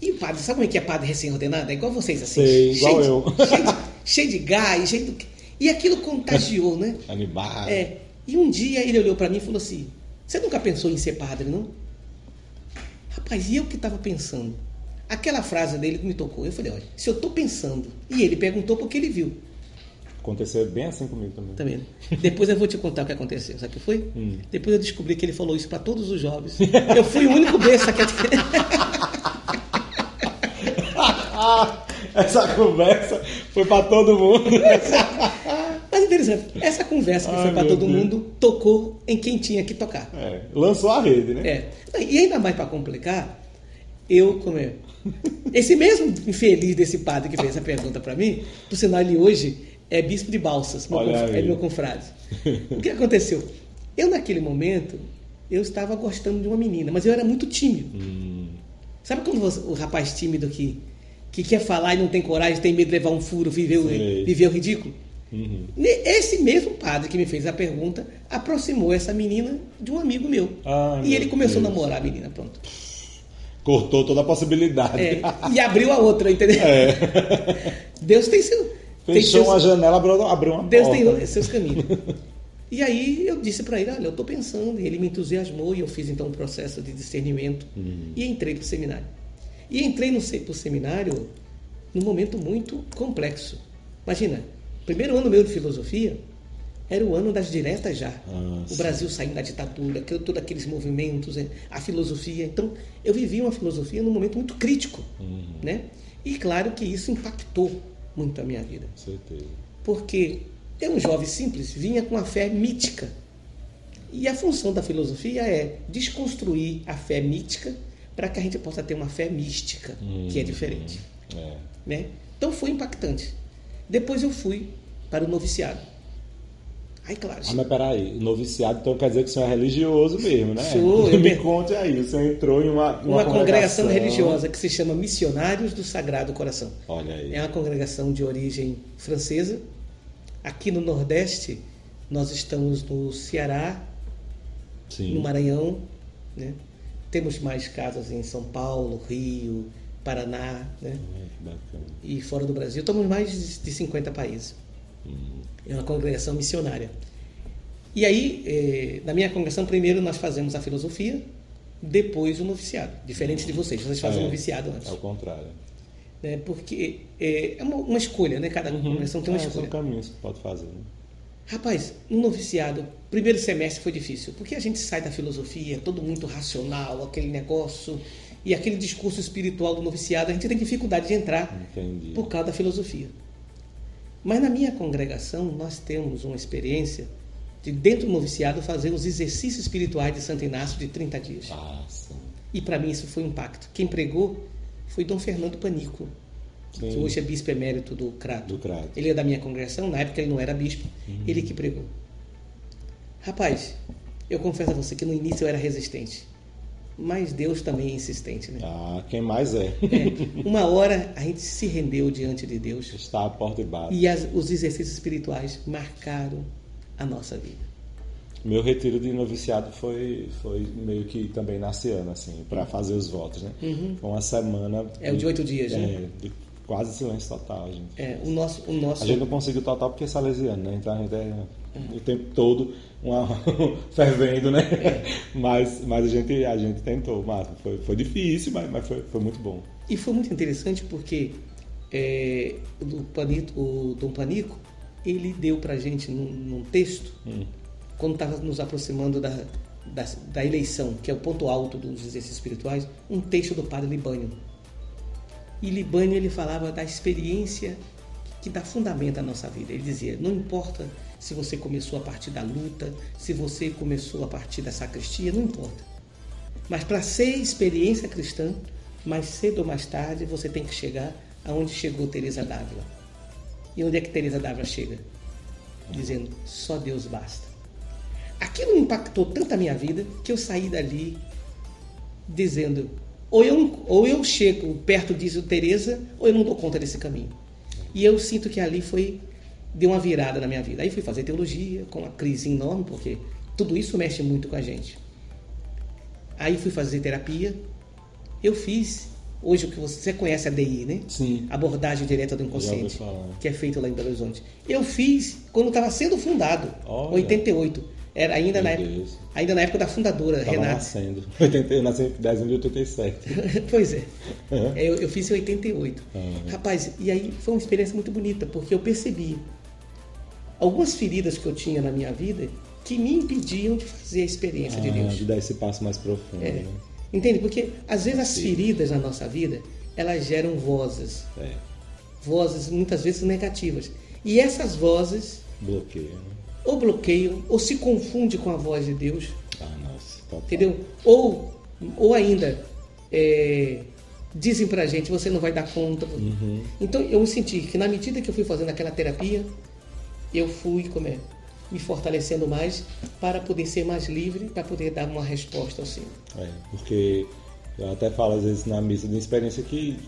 E o padre, sabe como é que é padre recém-ordenado? É igual vocês, assim. Sei, igual cheio eu. De, [laughs] cheio, de, cheio de gás, cheio do... E aquilo contagiou, né? [laughs] Animado. É. E um dia ele olhou para mim e falou assim: Você nunca pensou em ser padre, não? Rapaz, e eu que estava pensando? Aquela frase dele que me tocou. Eu falei: Olha, se eu estou pensando. E ele perguntou porque ele viu. Aconteceu bem assim comigo também. Vendo? Depois eu vou te contar o que aconteceu. Sabe o que foi? Hum. Depois eu descobri que ele falou isso para todos os jovens. Eu fui o único besta que. [laughs] Essa conversa foi pra todo mundo. [laughs] Mas interessante, essa conversa que Ai, foi para todo Deus. mundo tocou em quem tinha que tocar. É, lançou a rede, né? É. E ainda mais para complicar, eu, como é? Esse mesmo infeliz desse padre que fez essa pergunta para mim, por sinal, ele hoje é bispo de Balsas, meu é meu confrade. O que aconteceu? Eu, naquele momento, eu estava gostando de uma menina, mas eu era muito tímido. Hum, Sabe quando você- o rapaz tímido que, que quer falar e não tem coragem, tem medo de levar um furo, viver o, viver o ridículo? Uhum. Esse mesmo padre que me fez a pergunta aproximou essa menina de um amigo meu. Ai, e meu ele começou Deus. a namorar a menina, pronto. Cortou toda a possibilidade. É, e abriu a outra, entendeu? [laughs] Deus tem seu. tem É. Fechou seus- uma janela, abriu, uma Deus porta. tem seus caminhos. [laughs] E aí eu disse para ele, olha, eu estou pensando, e ele me entusiasmou e eu fiz então um processo de discernimento e entrei para o seminário. E entrei no pro seminário num momento muito complexo. Imagina, primeiro ano meu de filosofia era o ano das diretas já. Ah, o. Brasil saindo da ditadura, que- todos aqueles movimentos, eh, a filosofia. Então, eu vivi uma filosofia num momento muito crítico, né? E claro que isso impactou muito a minha vida Com certeza. porque eu, um jovem simples, vinha com a fé mítica. E a função da filosofia é desconstruir a fé mítica para que a gente possa ter uma fé mística, que é diferente. É. Né? Então foi impactante. Depois eu fui para o noviciado. Aí, claro, Ah, mas peraí, noviciado então quer dizer que o senhor é religioso mesmo, né? Sou, Me me- conte aí, senhor entrou em uma, uma congregação religiosa que se chama Missionários do Sagrado Coração. Olha aí. É uma congregação de origem francesa. Aqui no Nordeste, nós estamos no Ceará, Sim. no Maranhão, né? Temos mais casas em São Paulo, Rio, Paraná, né? Ah. E fora do Brasil, estamos em mais de 50 países. É uma congregação missionária. E aí, eh, na minha congregação, primeiro nós fazemos a filosofia, depois o noviciado. Diferente de vocês, vocês fazem o É, noviciado antes. É o contrário. né? Porque eh, é uma, uma escolha, né? Cada congregação tem uma Ah, escolha. São caminhos que pode fazer. Né? Rapaz, no noviciado, primeiro semestre foi difícil, porque a gente sai da filosofia, todo muito racional, aquele negócio, e aquele discurso espiritual do noviciado, a gente tem dificuldade de entrar Entendi. por causa da filosofia. Mas na minha congregação, nós temos uma experiência de, dentro do noviciado, fazer os exercícios espirituais de Santo Inácio de 30 dias. Ah. E para mim isso foi um impacto. Quem pregou foi Dom Fernando Panico, que Sim. hoje é bispo emérito do Crato. Do Crato. Ele é da minha congregação, na época ele não era bispo, Uhum. ele que pregou. Rapaz, eu confesso a você que no início eu era resistente, mas Deus também é insistente, né? Ah, quem mais é? É, uma hora a gente se rendeu diante de Deus Está à porta e bate. e as- os exercícios espirituais marcaram a nossa vida. Meu retiro de noviciado foi, foi meio que também naciano, assim, para fazer os votos, né? Foi uma semana. Uhum. É o de oito dias, é, né? de quase silêncio total, gente. É, o nosso, o nosso, A gente não conseguiu total porque é salesiano, né? Então a gente é o tempo todo uma, [laughs] fervendo, né? Mas, mas a, gente, a gente tentou, máximo. Foi, foi difícil, mas, mas foi, foi muito bom. E foi muito interessante porque é, o, Panito, o Dom Panico, ele deu pra gente num, num texto, quando estava nos aproximando da, da, da eleição, que é o ponto alto dos exercícios espirituais, um texto do padre Libânio. E Libânio ele falava da experiência que dá fundamento à nossa vida. Ele dizia: não importa se você começou a partir da luta, se você começou a partir da sacristia, não importa. Mas para ser experiência cristã, mais cedo ou mais tarde você tem que chegar aonde chegou Teresa d'Ávila. E onde é que Teresa d'Ávila chega? Dizendo: só Deus basta. Aquilo impactou tanto a minha vida que eu saí dali dizendo: ou eu, ou eu chego perto disso Teresa, ou eu não dou conta desse caminho. E eu sinto que ali foi deu uma virada na minha vida. Aí fui fazer teologia com uma crise enorme, porque tudo isso mexe muito com a gente. Aí fui fazer terapia. Eu fiz hoje o que você, conhece a DI, né? Sim. Abordagem direta do inconsciente, que é feito lá em Belo Horizonte. Eu fiz quando estava sendo fundado, Olha. 88. Era ainda Meu na época, ainda na época da fundadora, Tava Renata. nascendo. [laughs] 80, eu nasci em dezembro de 87. [laughs] pois é. É, Eu, eu fiz em 88. Uhum. Rapaz, e aí foi uma experiência muito bonita, porque eu percebi algumas feridas que eu tinha na minha vida que me impediam de fazer a experiência de Ah, Deus. de dar esse passo mais profundo. É. Né? Entende? Porque às vezes as feridas na nossa vida, elas geram vozes, É. vozes muitas vezes negativas. E essas vozes Bloqueio. Né? ou bloqueiam ou se confundem com a voz de Deus, Ah, nossa. Total. entendeu? Ou, ou ainda é, dizem pra gente, você não vai dar conta. Então eu senti que na medida que eu fui fazendo aquela terapia, eu fui como é, me fortalecendo mais para poder ser mais livre, para poder dar uma resposta ao Senhor. É, porque eu até falo às vezes na missa de experiência que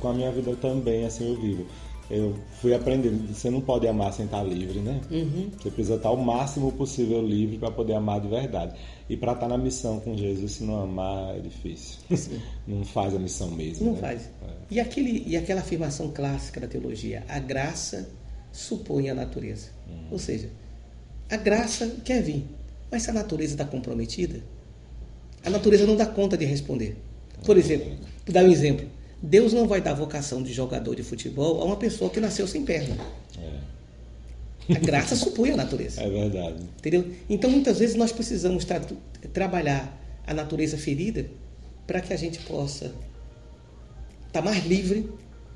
com a minha vida também assim eu vivo. Eu fui aprendendo, você não pode amar sem estar livre, né? Uhum. Você precisa estar o máximo possível livre para poder amar de verdade. E para estar na missão com Jesus, se não amar, é difícil. [laughs] não faz a missão mesmo. Não né? faz. É. E, aquele, e aquela afirmação clássica da teologia, a graça supõe a natureza. Ou seja, a graça quer vir, mas se a natureza está comprometida, a natureza não dá conta de responder. Por exemplo, vou dar um exemplo. Deus não vai dar vocação de jogador de futebol a uma pessoa que nasceu sem perna. A graça supõe a natureza. É verdade. Entendeu? Então, muitas vezes, nós precisamos tra trabalhar a natureza ferida para que a gente possa estar mais livre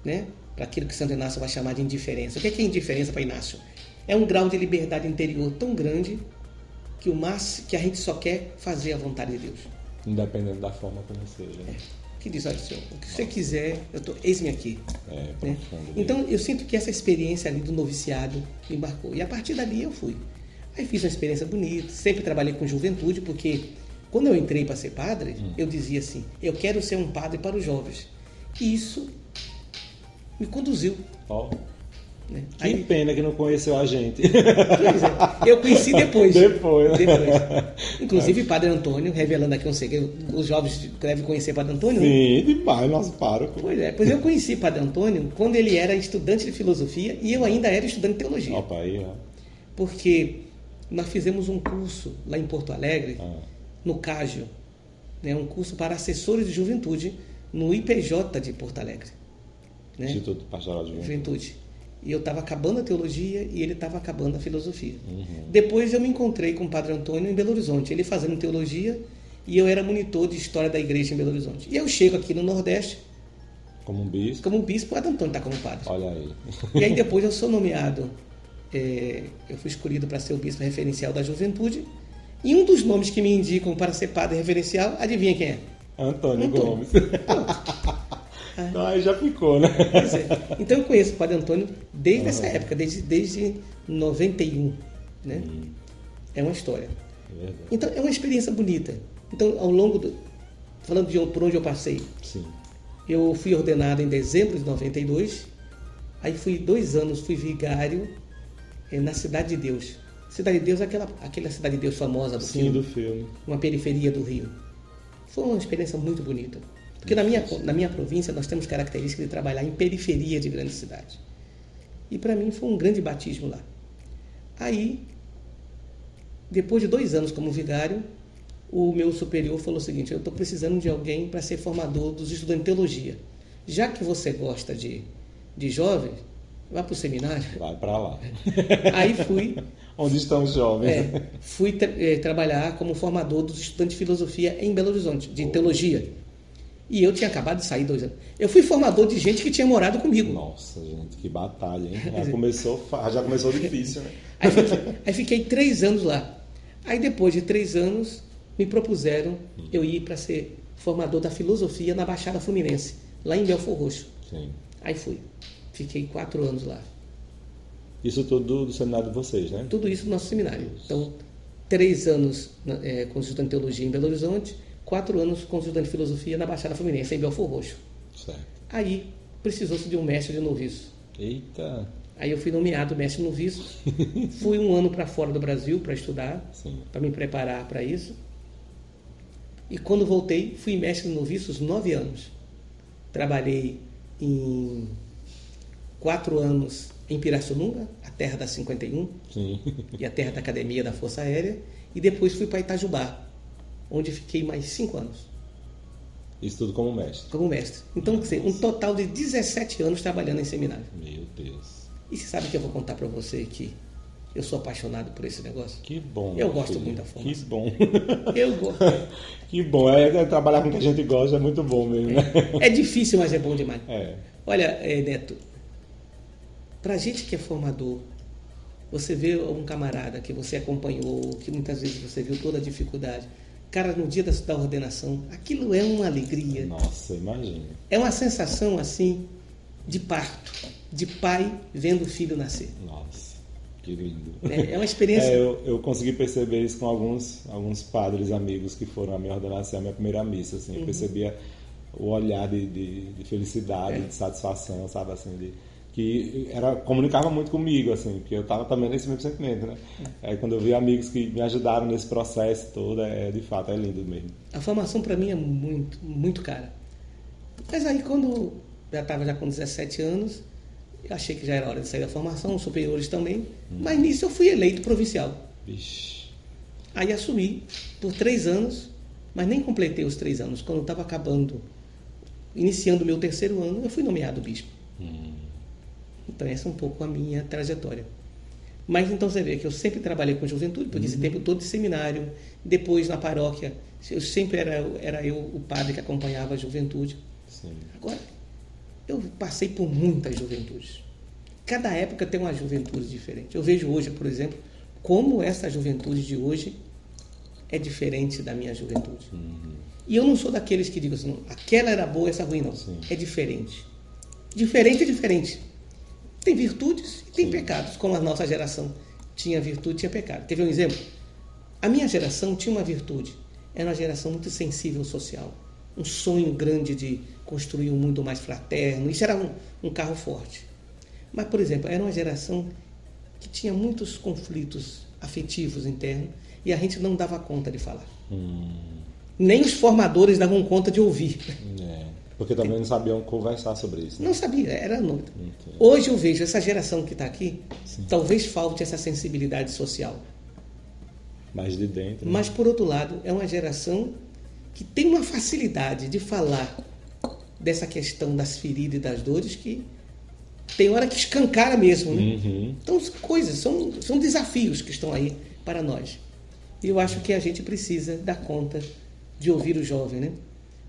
né? Para aquilo que Santo Inácio vai chamar de indiferença. O que é, que é indiferença para Inácio? É um grau de liberdade interior tão grande que, o máximo, que a gente só quer fazer a vontade de Deus. Independente da forma como seja. né? Que diz, olha, senhor, o que você quiser, eu tô, eis-me aqui. É, né? Então eu sinto que essa experiência ali do noviciado me marcou. E a partir dali eu fui. Aí fiz uma experiência bonita, sempre trabalhei com juventude, porque quando eu entrei para ser padre, Hum. eu dizia assim: eu quero ser um padre para os jovens. E isso me conduziu. Ó, Né? que Aí, pena que não conheceu a gente. pois é, eu conheci depois. Depois, né? Depois. [laughs] Inclusive, Padre Antônio, revelando aqui um segredo, os jovens devem conhecer Padre Antônio. né? Sim, demais, nosso pároco. Pois é, pois eu conheci Padre Antônio quando ele era estudante de filosofia e eu ainda era estudante de teologia. Opa, aí, ó. Porque nós fizemos um curso lá em Porto Alegre, Ah, no Cágio, né, um curso para assessores de juventude no IPJ de Porto Alegre. Né? Instituto Pastoral de Juventude. Juventude. E eu estava acabando a teologia e ele estava acabando a filosofia. Uhum. Depois eu me encontrei com o Padre Antônio em Belo Horizonte, ele fazendo teologia e eu era monitor de história da igreja em Belo Horizonte. E eu chego aqui no Nordeste Como um bispo. como bispo, o Padre Antônio está como padre. Olha aí. E aí [laughs] depois eu sou nomeado, é, eu fui escolhido para ser o bispo referencial da juventude. E um dos nomes que me indicam para ser padre referencial, adivinha quem é? Antônio, Antônio. Gomes. [laughs] Então [laughs] aí já ficou, né? Pois é. Então eu conheço o Padre Antônio desde essa época, desde, desde 91. Né? É uma história. É. Então é uma experiência bonita. Então, ao longo do. Falando de por onde eu passei, Sim. eu fui ordenado em dezembro de 92. Aí fui dois anos, fui vigário eh, na Cidade de Deus. Cidade de Deus é aquela, aquela Cidade de Deus famosa do Sim, filme, do filme. uma periferia do Rio. Foi uma experiência muito bonita. Porque na minha, na minha província nós temos características de trabalhar em periferia de grandes cidades. E para mim foi um grande batismo lá. Aí, depois de dois anos como vigário, o meu superior falou o seguinte: eu estou precisando de alguém para ser formador dos estudantes de teologia. Já que você gosta de, de jovens, vá para o seminário. Vai pra lá. [laughs] Aí fui, Onde estão os jovens? é, fui tra- eh, trabalhar como formador dos estudantes de filosofia em Belo Horizonte, de teologia. E eu tinha acabado de sair dois anos. Eu fui formador de gente que tinha morado comigo. Nossa, gente, que batalha, hein? Já começou, já [laughs] começou difícil, né? Aí fiquei, aí fiquei três anos lá. Aí depois de três anos, me propuseram eu ir para ser formador da filosofia na Baixada Fluminense, lá em Belfor Roxo. Sim. Aí fui. Fiquei quatro anos lá. Isso tudo do, do seminário de vocês, né? Tudo isso no nosso seminário. Então, três anos de teologia em Belo Horizonte, quatro anos de filosofia na Baixada Fluminense, em Belfor Roxo. Certo. Aí precisou-se de um mestre de noviço. Eita. Aí eu fui nomeado mestre noviço. [laughs] fui um ano para fora do Brasil para estudar, para me preparar para isso. E quando voltei, fui mestre noviços nove anos. Trabalhei em quatro anos em Pirassununga, a terra da 51 Sim. [laughs] e a terra da Academia da Força Aérea. E depois fui para Itajubá, onde fiquei mais cinco anos Isso tudo como mestre. como mestre. Então, dizer, um total de 17 anos trabalhando em seminário. Meu Deus. E você sabe que eu vou contar para você que eu sou apaixonado por esse negócio? Que bom. Eu gosto filho. muito da Que formação. bom. [laughs] Eu gosto. [laughs] que bom. É, é trabalhar com o que a gente gosta é muito bom mesmo, né? É difícil, mas é bom demais. É. Olha, é, Neto, pra gente que é formador, você vê um camarada que você acompanhou, que muitas vezes você viu toda a dificuldade. Cara, no dia da, da ordenação, aquilo é uma alegria. Nossa, imagina. É uma sensação assim de parto, de pai vendo o filho nascer. Nossa, que lindo. É, é uma experiência. [laughs] É, eu, eu consegui perceber isso com alguns, alguns padres amigos que foram à minha ordenação, à minha primeira missa. Assim, Uhum. Eu percebia o olhar de, de, de felicidade, É. de satisfação, sabe? Assim, de, que era, comunicava muito comigo, assim, porque eu estava também nesse mesmo sentimento, né? É. Quando eu vi amigos que me ajudaram nesse processo todo, é, de fato, é lindo mesmo. A formação para mim é muito, muito cara. Mas aí quando já estava já com 17 anos, eu achei que já era hora de sair da formação, os superiores também. Mas nisso eu fui eleito provincial. Vixe. Aí assumi por três anos, mas nem completei os três anos. Quando eu estava acabando, iniciando o meu terceiro ano, eu fui nomeado bispo. Então essa é um pouco a minha trajetória. Mas então você vê que eu sempre trabalhei com juventude, porque esse tempo todo de seminário, depois na paróquia, eu sempre era, era eu o padre que acompanhava a juventude. Sim. Agora, eu passei por muitas juventudes. Cada época tem uma juventude diferente. Eu vejo hoje, por exemplo, como essa juventude de hoje é diferente da minha juventude. E eu não sou daqueles que digam assim, aquela era boa, essa ruim, não. Sim. É diferente. Diferente é diferente. Tem virtudes e tem pecados, como a nossa geração. tinha virtude, tinha pecado. Ver um exemplo? A minha geração tinha uma virtude. Era uma geração muito sensível social. Um sonho grande de construir um mundo mais fraterno. Isso era um, um carro forte. Mas, por exemplo, era uma geração que tinha muitos conflitos afetivos internos e a gente não dava conta de falar. Hum, Nem os formadores davam conta de ouvir. é. Porque também não sabiam conversar sobre isso. Né? Não sabia, era novo. Entendo. Hoje eu vejo essa geração que está aqui, talvez falte essa sensibilidade social. Mais de dentro. né? Mas, por outro lado, é uma geração que tem uma facilidade de falar dessa questão das feridas e das dores que tem hora que escancara mesmo. Né? Uhum. Então, coisas, são, são desafios que estão aí para nós. E eu acho que a gente precisa dar conta de ouvir o jovem. Né?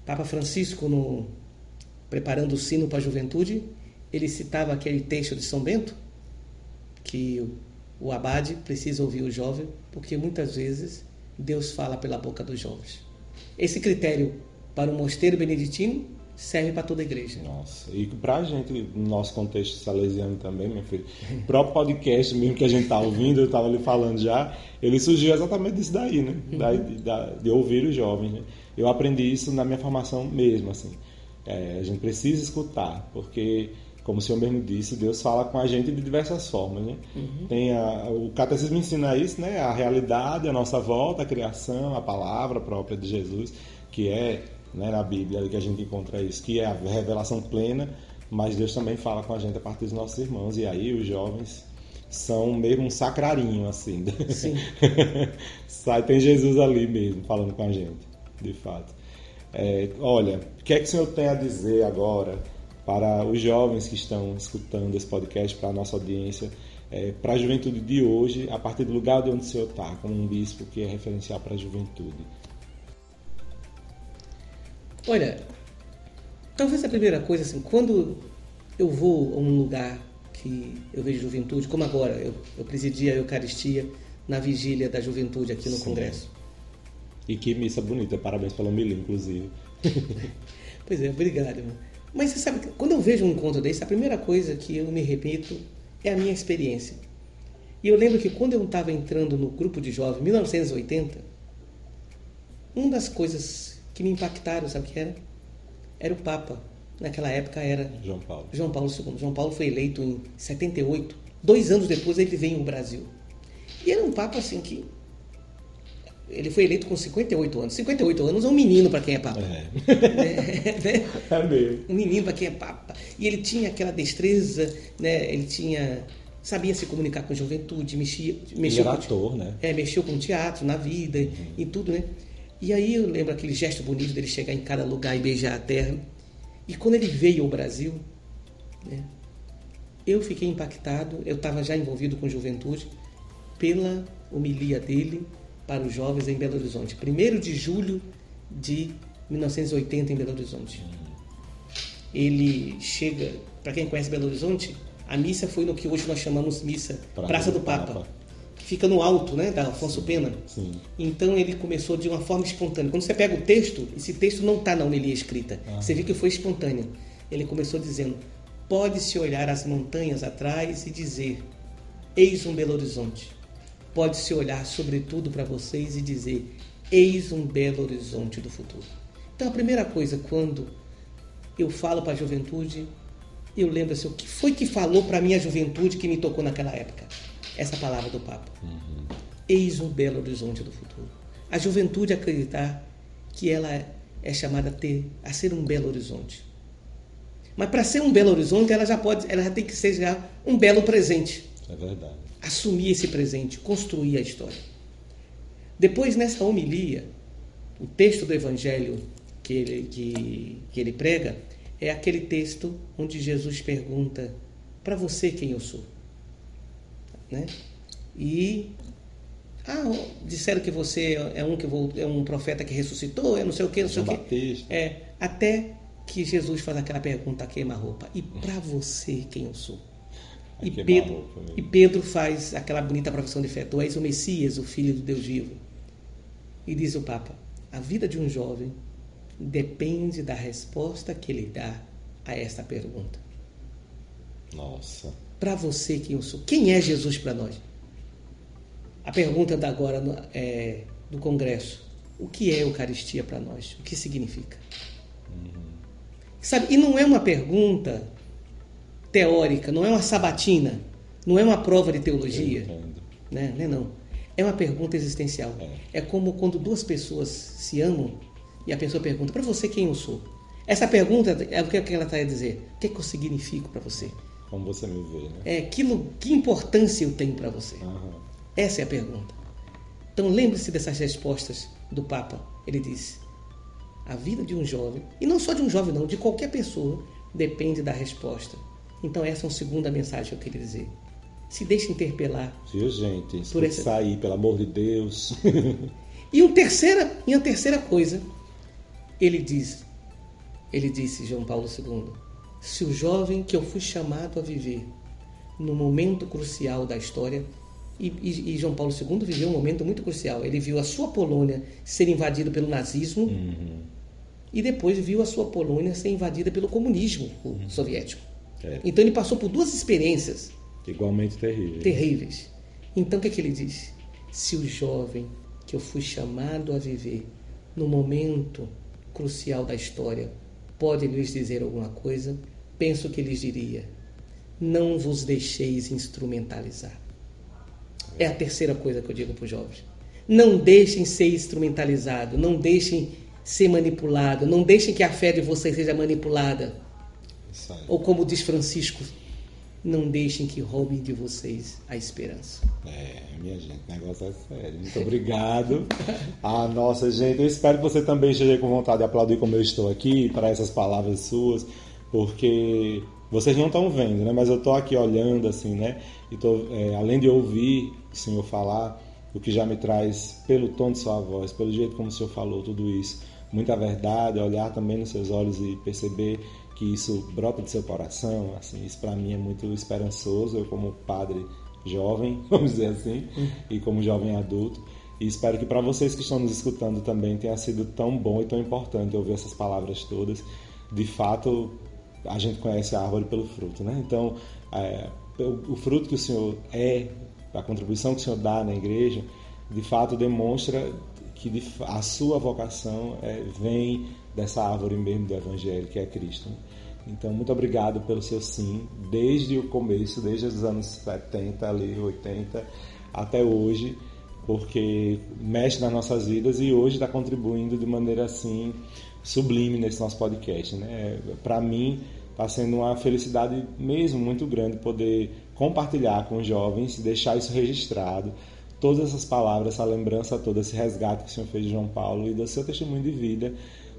Papa Francisco, no, preparando o sino para a juventude, ele citava aquele texto de São Bento, que o, o abade precisa ouvir o jovem, porque muitas vezes Deus fala pela boca dos jovens. Esse critério para o mosteiro beneditino serve para toda a igreja. Nossa, e pra gente, no nosso contexto salesiano também, meu filho, o próprio podcast mesmo que a gente tá ouvindo, eu tava ali falando já, ele surgiu exatamente disso daí, né? Daí, de, de ouvir os jovens, né? Eu aprendi isso na minha formação mesmo, assim. É, a gente precisa escutar, porque, como o senhor mesmo disse, Deus fala com a gente de diversas formas, né? Tem a, o catecismo ensina isso, né? A realidade, a nossa volta, a criação, a palavra própria de Jesus, que é né, na Bíblia que a gente encontra isso, que é a revelação plena, mas Deus também fala com a gente a partir dos nossos irmãos, e aí os jovens são mesmo um sacrarinho, assim. Sim. [laughs] Sai, tem Jesus ali mesmo, falando com a gente, de fato. É, olha, o que é que o senhor tem a dizer agora para os jovens que estão escutando esse podcast, para a nossa audiência, é, para a juventude de hoje, a partir do lugar de onde o senhor está, como um bispo que é referencial para a juventude? Olha, talvez a primeira coisa, assim, quando eu vou a um lugar que eu vejo juventude, como agora, eu, eu presidi a Eucaristia na vigília da juventude aqui no Sim. Congresso. E que missa bonita, parabéns pela homilia, inclusive. [laughs] Pois é, obrigado. irmão. Mas você sabe, quando eu vejo um encontro desse, a primeira coisa que eu me repito é a minha experiência. E eu lembro que quando eu estava entrando no grupo de jovens, em 1980, uma das coisas que me impactaram, sabe o que era? Era o Papa. Naquela época era João Paulo. João Paulo II. João Paulo foi eleito em 78. Dois anos depois ele veio ao Brasil. E era um Papa assim que. Ele foi eleito com 58 anos. 58 anos é um menino para quem é Papa. É, [laughs] né? [laughs] é mesmo. um menino para quem é papa. E ele tinha aquela destreza, né? Ele tinha sabia se comunicar com a juventude, mexia, mexeu era com, ator, né? é, mexeu com teatro na vida e tudo, né? E aí eu lembro aquele gesto bonito dele chegar em cada lugar e beijar a terra. E quando ele veio ao Brasil, né? Eu fiquei impactado, eu estava já envolvido com juventude pela homilia dele para os jovens em Belo Horizonte. 1 de julho de 1980 em Belo Horizonte. Ele chega, para quem conhece Belo Horizonte, a missa foi no que hoje nós chamamos missa Praça, do, Papa, que fica no alto, né, da Afonso Pena. Sim. Então ele começou de uma forma espontânea. Quando você pega o texto, esse texto não está na homilia escrita. Você vê que foi espontâneo. Ele começou dizendo: Pode-se olhar as montanhas atrás e dizer: Eis um Belo Horizonte. Pode-se olhar sobretudo para vocês e dizer: Eis um belo horizonte do futuro. Então a primeira coisa, quando eu falo para a juventude, eu lembro assim, o que foi que falou para a minha juventude que me tocou naquela época? Essa palavra do Papa. Eis um belo horizonte do futuro. A juventude acreditar que ela é chamada a ter, a ser um belo horizonte. Mas para ser um belo horizonte, ela já pode, ela já tem que ser já um belo presente. É verdade. Assumir esse presente, construir a história. Depois, nessa homilia, o texto do Evangelho que ele, que, que ele prega é aquele texto onde Jesus pergunta: Para você quem eu sou? Né? E ah, disseram que você é um que é um profeta que ressuscitou, é não sei o que, não sei João o que. Batista. É, até que Jesus faz aquela pergunta queima-roupa. E para você quem eu sou? E Pedro, e Pedro faz aquela bonita profissão de fé: Tu és o Messias, o Filho do Deus vivo. E diz o Papa: A vida de um jovem depende da resposta que ele dá a esta pergunta. Nossa. Para você quem eu sou? Quem é Jesus para nós? A pergunta da agora é, do Congresso: o que é Eucaristia para nós? O que significa? Sabe, e não é uma pergunta teórica, não é uma sabatina, não é uma prova de teologia. Né? Não é não. É uma pergunta existencial. É. é como quando duas pessoas se amam e a pessoa pergunta: para você quem eu sou? Essa pergunta é o que ela está a dizer. O que, é que eu significo para você? Como você me vê, né? É, que, que importância eu tenho para você? Uhum. Essa é a pergunta. Então lembre-se dessas respostas do Papa. Ele disse: a vida de um jovem, e não só de um jovem, não, de qualquer pessoa, depende da resposta. Então, essa é uma segunda mensagem que eu queria dizer. Se deixe interpelar. Viu, gente? Por esse... sair, pelo amor de Deus. [laughs] e, um terceira, e uma terceira coisa, ele diz, ele disse, João Paulo II, se o jovem que eu fui chamado a viver no momento crucial da história, e, e, e João Paulo II viveu um momento muito crucial, ele viu a sua Polônia ser invadida pelo nazismo, uhum e depois viu a sua Polônia ser invadida pelo comunismo uhum. soviético. É. Então ele passou por duas experiências igualmente terríveis. terríveis. Então o que, é que ele disse? Se o jovem que eu fui chamado a viver no momento crucial da história pode lhes dizer alguma coisa, penso que lhes diria: não vos deixeis instrumentalizar. É a terceira coisa que eu digo para os jovens. Não deixem ser instrumentalizados, não deixem ser manipulado. Não deixem que a fé de vocês seja manipulada. Ou como diz Francisco, não deixem que roubem de vocês a esperança. É, minha gente, o negócio é sério. Muito obrigado. ah, nossa, gente, eu espero que você também esteja com vontade de aplaudir como eu estou aqui para essas palavras suas, porque vocês não estão vendo, né? Mas eu estou aqui olhando assim, né? E tô, é, além de ouvir o Senhor falar, o que já me traz pelo tom de sua voz, pelo jeito como o Senhor falou tudo isso, muita verdade, olhar também nos seus olhos e perceber que isso brota do seu coração, assim, isso para mim é muito esperançoso, eu como padre jovem, [laughs] vamos dizer assim, e como jovem adulto, e espero que para vocês que estão nos escutando também tenha sido tão bom e tão importante ouvir essas palavras todas. De fato, a gente conhece a árvore pelo fruto, né? Então, é, o fruto que o Senhor é, a contribuição que o Senhor dá na igreja, de fato demonstra que a sua vocação é, vem dessa árvore mesmo do Evangelho, que é Cristo. Então, muito obrigado pelo seu sim, desde o começo, desde os anos 70, ali, 80, até hoje, porque mexe nas nossas vidas e hoje está contribuindo de maneira assim sublime nesse nosso podcast. Né? Para mim, está sendo uma felicidade mesmo muito grande poder compartilhar com os jovens, deixar isso registrado, todas essas palavras, essa lembrança toda, esse resgate que o Senhor fez de João Paulo e do seu testemunho de vida,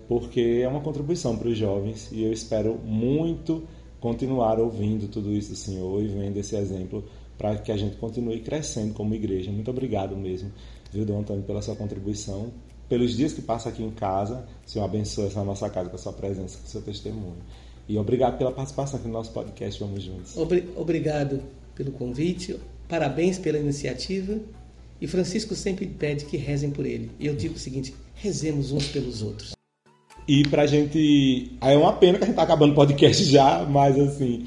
porque é uma contribuição para os jovens e eu espero muito continuar ouvindo tudo isso do Senhor e vendo esse exemplo para que a gente continue crescendo como igreja. Muito obrigado mesmo, viu, Dom Antônio, pela sua contribuição, pelos dias que passa aqui em casa. O Senhor abençoe essa nossa casa com a sua presença, com o seu testemunho. E obrigado pela participação aqui no nosso podcast Vamos Juntos. Obrigado pelo convite, parabéns pela iniciativa e Francisco sempre pede que rezem por ele. E eu digo o seguinte: rezemos uns pelos outros. E pra gente. Aí é uma pena que a gente tá acabando o podcast já, mas assim.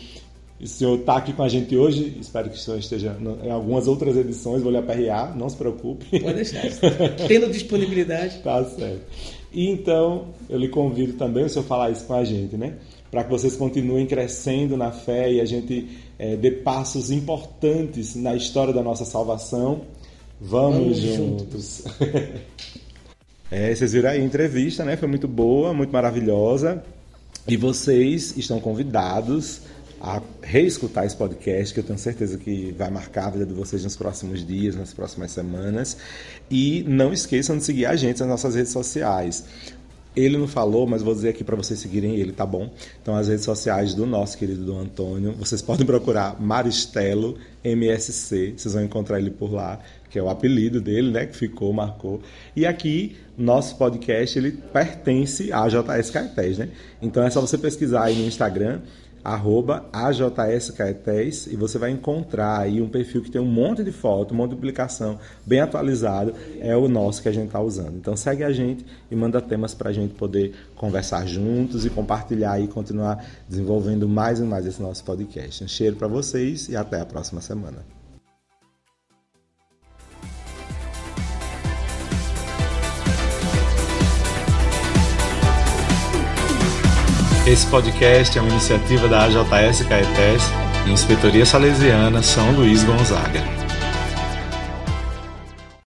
O senhor está aqui com a gente hoje, espero que o senhor esteja em algumas outras edições, vou lhe aperrear, não se preocupe. Pode deixar, tendo disponibilidade. [laughs] tá certo. E então, eu lhe convido também, o senhor falar isso com a gente, né? Para que vocês continuem crescendo na fé e a gente é, dê passos importantes na história da nossa salvação Vamos, Vamos juntos. juntos. [laughs] é, vocês viram aí a entrevista, né? Foi muito boa, muito maravilhosa. E vocês estão convidados a reescutar esse podcast, que eu tenho certeza que vai marcar a vida de vocês nos próximos dias, nas próximas semanas. E não esqueçam de seguir a gente nas nossas redes sociais. Ele não falou, mas vou dizer aqui para vocês seguirem ele, tá bom? Então, as redes sociais do nosso querido do Antônio, vocês podem procurar Maristelo MSC, vocês vão encontrar ele por lá que é o apelido dele, né, que ficou, marcou. E aqui, nosso podcast, ele pertence à JS Caetés, né? Então é só você pesquisar aí no Instagram, arroba e você vai encontrar aí um perfil que tem um monte de foto, um monte de publicação, bem atualizado, é o nosso que a gente está usando. Então segue a gente e manda temas para a gente poder conversar juntos e compartilhar e continuar desenvolvendo mais e mais esse nosso podcast. Um cheiro para vocês e até a próxima semana. Esse podcast é uma iniciativa da AJS Caetés Inspetoria Salesiana São Luís Gonzaga.